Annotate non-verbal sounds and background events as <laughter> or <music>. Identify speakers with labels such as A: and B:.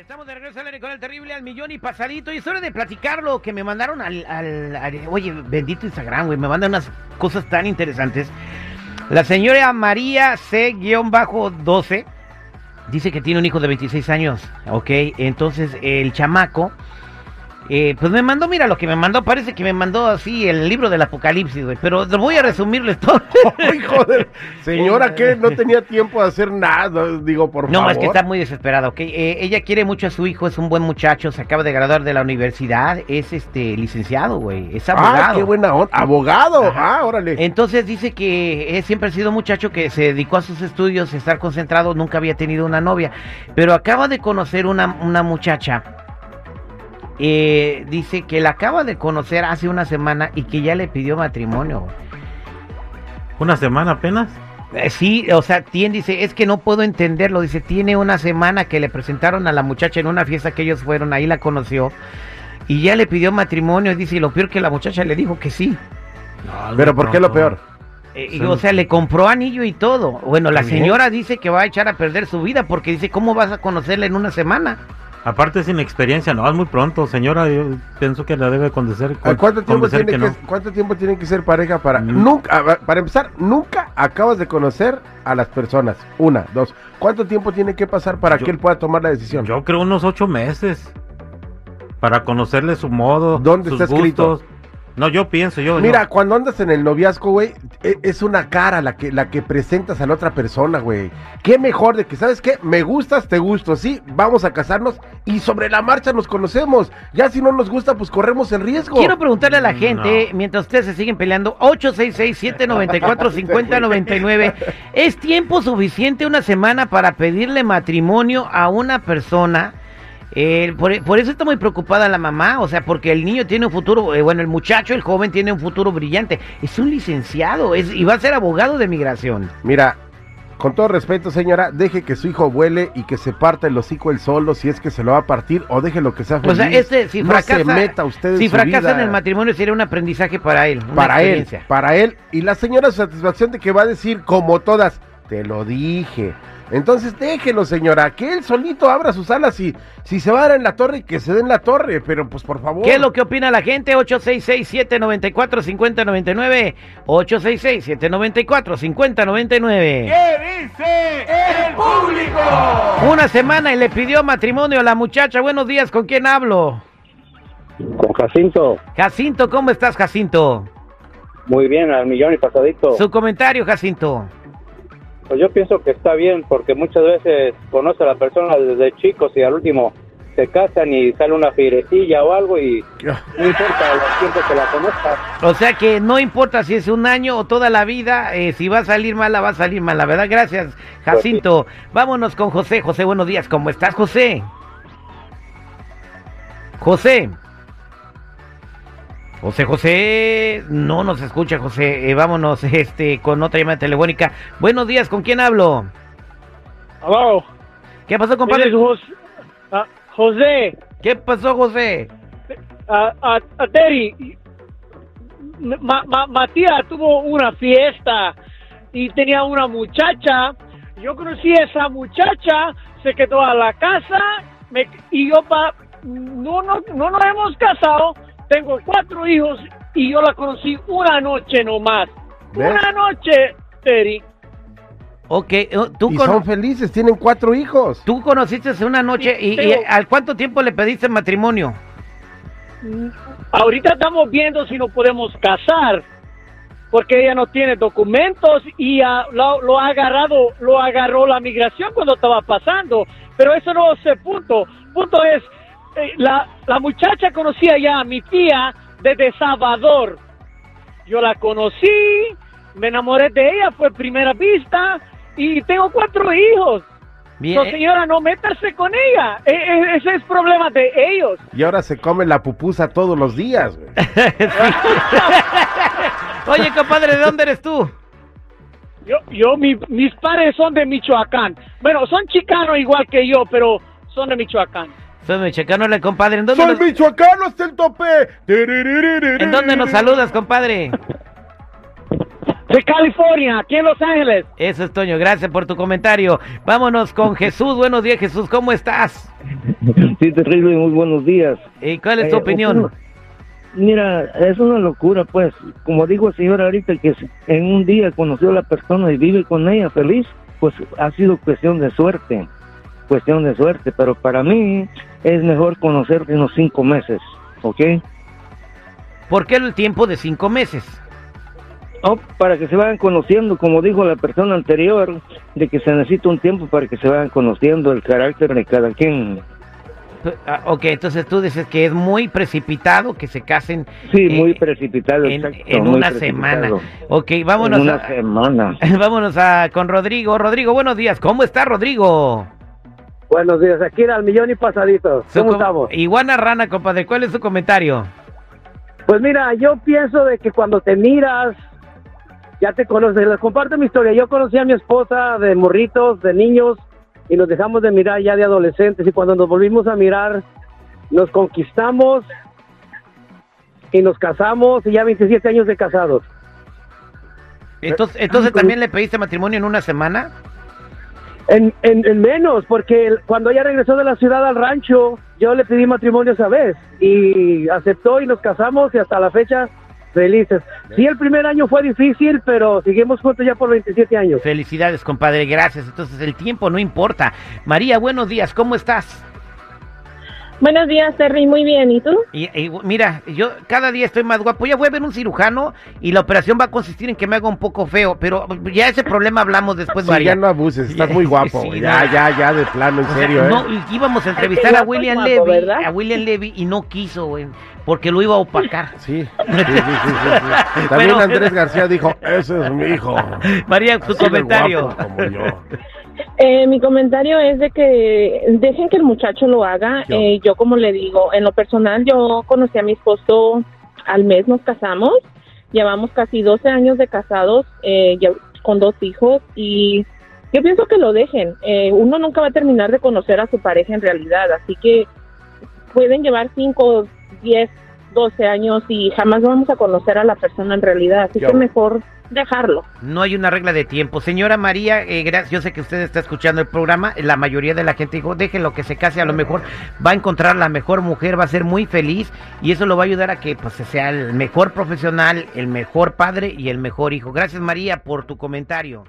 A: Estamos de regreso al aire con el terrible al millón y pasadito. Y es hora de platicarlo que me mandaron al, al- al- Oye, bendito Instagram, güey. Me mandan unas cosas tan interesantes. La señora María C-12 dice que tiene un hijo de 26 años. Ok, entonces el chamaco. Eh, pues me mandó, mira lo que me mandó. Parece que me mandó así el libro del apocalipsis, güey. Pero voy a resumirles todo. <laughs>
B: Ay, joder. Señora, que no tenía tiempo de hacer nada. Digo, por
A: No,
B: favor.
A: es que está muy desesperada, ¿ok? Eh, ella quiere mucho a su hijo, es un buen muchacho, se acaba de graduar de la universidad, es este licenciado, güey, es abogado.
B: Ah, qué buena onda. Abogado.
A: Ajá.
B: Ah, órale.
A: Entonces dice que él siempre ha sido un muchacho que se dedicó a sus estudios, estar concentrado, nunca había tenido una novia, pero acaba de conocer una, una muchacha. Eh, dice que la acaba de conocer hace una semana y que ya le pidió matrimonio.
C: ¿Una semana apenas?
A: Eh, Sí, o sea, tiene, dice, es que no puedo entenderlo. Dice, tiene una semana que le presentaron a la muchacha en una fiesta que ellos fueron, ahí la conoció. Y ya le pidió matrimonio. Dice, y lo peor que la muchacha le dijo que sí.
B: Pero ¿por qué lo peor?
A: Eh,
C: Sí.
A: o sea, le compró anillo y todo. Bueno, la señora dice que va a echar a perder su vida porque dice, ¿cómo vas a conocerla en una semana?
C: Aparte sin experiencia, no, es muy pronto, señora, yo pienso que la debe convencer.
B: ¿A ¿Cuánto tiempo, tiene que,
C: no.
B: ¿Cuánto tiempo tienen que ser pareja para
C: Mm.
B: nunca, para empezar, nunca acabas de conocer a las personas? Una, dos. ¿Cuánto tiempo tiene que pasar para
C: Yo-
B: que él pueda tomar la decisión?
C: Yo creo unos ocho meses para conocerle su modo,
B: ¿Dónde
C: sus
B: está escrito?
C: No, yo pienso, yo
B: Mira,
C: yo-
B: cuando andas en el noviazgo, güey, e- es una cara la que, la que presentas a la otra persona, güey. Qué mejor de que, ¿sabes qué? Me gustas, te gusto, sí, vamos a casarnos y sobre la marcha nos conocemos. Ya si no nos gusta, pues corremos el riesgo.
A: Quiero preguntarle a la
C: No.
A: gente, mientras ustedes se siguen peleando, 866-794-5099, <laughs> ¿es tiempo suficiente una semana para pedirle matrimonio a una persona? Eh, por, por eso está muy preocupada la mamá, o sea, porque el niño tiene un futuro, eh, bueno, el muchacho, el joven tiene un futuro brillante, es un licenciado es, y va a ser abogado de migración.
B: Mira, con todo respeto, señora, deje que su hijo vuele y que se parta el hocico él solo si es que se lo va a partir o deje lo que sea
A: O sea, este, si
B: no
A: fracasa,
B: se meta usted en
A: si
B: su
A: fracasa
B: vida.
A: en el matrimonio sería un aprendizaje para él,
B: para él, para él. Y la señora su satisfacción de que va a decir, como todas, te lo dije. Entonces déjelo, señora, que él solito abra sus alas y si se va a dar en la torre, que se dé en la torre, pero pues por favor.
A: ¿Qué es lo que opina la gente? 866-794-5099. 866-794-5099.
D: ¿Qué dice el público?
A: Una semana y le pidió matrimonio a la muchacha. Buenos días, ¿con quién hablo?
E: Con Jacinto,
A: Jacinto, ¿cómo estás, Jacinto?
E: muy bien, al millón y pasadito.
A: Su comentario, Jacinto.
E: Pues yo pienso que está bien porque muchas veces conoce a la persona desde chicos y al último se casan y sale una firecilla o algo y no importa el tiempo que la conozca.
A: O sea que no importa si es un año o toda la vida, eh, si va a salir mala, va a salir mala, ¿verdad? Gracias, Jacinto. Vámonos con José. José, buenos días. ¿Cómo estás, José? José. José, José, no nos escucha, José. Eh, vámonos <laughs> este, con otra llamada telefónica. Buenos días, ¿con quién hablo?
F: Aló,
A: ¿Qué pasó, compadre?
F: ah, José,
A: ¿Qué pasó, José?
F: a, Terry, Ma- Ma- Matías tuvo una fiesta y tenía una muchacha. Yo conocí a esa muchacha, se quedó a la casa me- y yo pa, no, no, no nos hemos casado. Tengo cuatro hijos y yo la conocí una noche nomás.
B: ¿Ves?
F: Una noche, Terry.
A: Ok, eh, tú,
B: Y son felices, tienen cuatro hijos.
A: tú conociste hace una noche y, ¿al cuánto tiempo le pediste matrimonio?
F: Ahorita estamos viendo si nos podemos casar, porque ella no tiene documentos y lo, lo ha agarrado, lo agarró la migración cuando estaba pasando. Pero eso no es el punto. Punto es, eh, la, la muchacha conocía ya a mi tía desde Salvador. Yo la conocí, me enamoré de ella, fue primera vista y tengo cuatro hijos.
A: Bien,
F: No,
A: eh,
F: señora, no métase con ella. E- e- ese es problema de ellos.
B: Y ahora se come la pupusa todos los días, güey. <laughs>
A: Oye, compadre, ¿de dónde eres tú?
F: Yo, yo mi- mis padres son de Michoacán. Bueno, son chicanos igual que yo, pero son de Michoacán.
A: Soy mexicano, le compadre. ¿En dónde,
B: ¡Soy
A: nos,
B: michoacano hasta el tope!
A: ¿En dónde nos saludas, compadre?
F: De California, aquí en Los Ángeles.
A: Eso es Toño, gracias por tu comentario. Vámonos con Jesús. Buenos días, Jesús, ¿cómo estás?
G: Sí, terrible, muy buenos días.
A: ¿Y cuál es tu
G: Eh,
A: opinión?
G: mira, es una locura, pues. Como digo el señor ahorita, que en un día conoció a la persona y vive con ella feliz, pues ha sido cuestión de suerte. Cuestión de suerte, pero para mí es mejor conocerte unos cinco meses, ¿ok?
A: ¿Por qué el tiempo de cinco meses?
G: Oh, para que se vayan conociendo, como dijo la persona anterior, de que se necesita un tiempo para que se vayan conociendo el carácter de cada quien.
A: Ah, ok, entonces tú dices que es muy precipitado que se casen
G: Sí,
A: eh,
G: muy precipitado.
A: en,
G: exacto,
A: en
G: muy
A: una
G: precipitado.
A: semana. Ok, vámonos,
G: En una
A: a-
G: semana. <laughs>
A: vámonos a, con Rodrigo. Rodrigo, buenos días. ¿Cómo está Rodrigo?
H: Buenos días, aquí era al millón y pasadito. ¿Cómo estamos?
A: Iguana Rana, compadre, ¿cuál es su comentario?
H: Pues mira, yo pienso de que cuando te miras, ya te conoces. Les comparto mi historia. Yo conocí a mi esposa de morritos, de niños, y nos dejamos de mirar ya de adolescentes. Y cuando nos volvimos a mirar, nos conquistamos y nos casamos, y ya 27 años de casados.
A: Entonces, entonces también le pediste matrimonio en una semana?
H: En, en, en menos, porque cuando ella regresó de la ciudad al rancho, yo le pedí matrimonio esa vez y aceptó y nos casamos y hasta la fecha felices. Sí, el primer año fue difícil, pero seguimos juntos ya por 27 años.
A: Felicidades, compadre, gracias. Entonces el tiempo no importa. María, buenos días, ¿cómo estás?
I: Buenos días, Terry. Muy bien. ¿Y tú?
A: Y, y, mira, yo cada día estoy más guapo. Ya voy a ver un cirujano y la operación va a consistir en que me haga un poco feo, pero ya ese problema hablamos después,
B: Sí,
A: María.
B: ya no abuses, estás <laughs> muy guapo.
A: Sí, no.
B: ya, ya, ya, de plano, en
A: O sea,
B: serio, ¿eh?
A: no, y íbamos a entrevistar a William
I: guapo,
A: Levy,
I: ¿verdad?
A: a William <laughs> Levy y no quiso, güey, porque lo iba a opacar. <laughs>
B: Sí, sí, sí, sí, sí, sí. También <laughs>
A: Pero-
B: Andrés García dijo, ese es mi hijo. <laughs>
A: María,
B: de
A: comentario.
B: guapo como yo.
I: Eh, mi comentario es de que dejen que el muchacho lo haga.
B: Yo.
I: Eh, yo, como le digo, en lo personal, yo conocí a mi esposo al mes, nos casamos. Llevamos casi 12 años de casados, eh, ya- con dos hijos, y yo pienso que lo dejen. Eh, uno nunca va a terminar de conocer a su pareja en realidad, así que pueden llevar 5, 10, 12 años y jamás vamos a conocer a la persona en realidad, así
B: Yo.
I: que mejor dejarlo.
A: No hay una regla de tiempo. Señora María, eh, gracias. Yo sé que usted está escuchando el programa. La mayoría de la gente dijo, déjenlo que se case. A lo mejor va a encontrar la mejor mujer, va a ser muy feliz y eso lo va a ayudar a que pues, sea el mejor profesional, el mejor padre y el mejor hijo. Gracias María por tu comentario.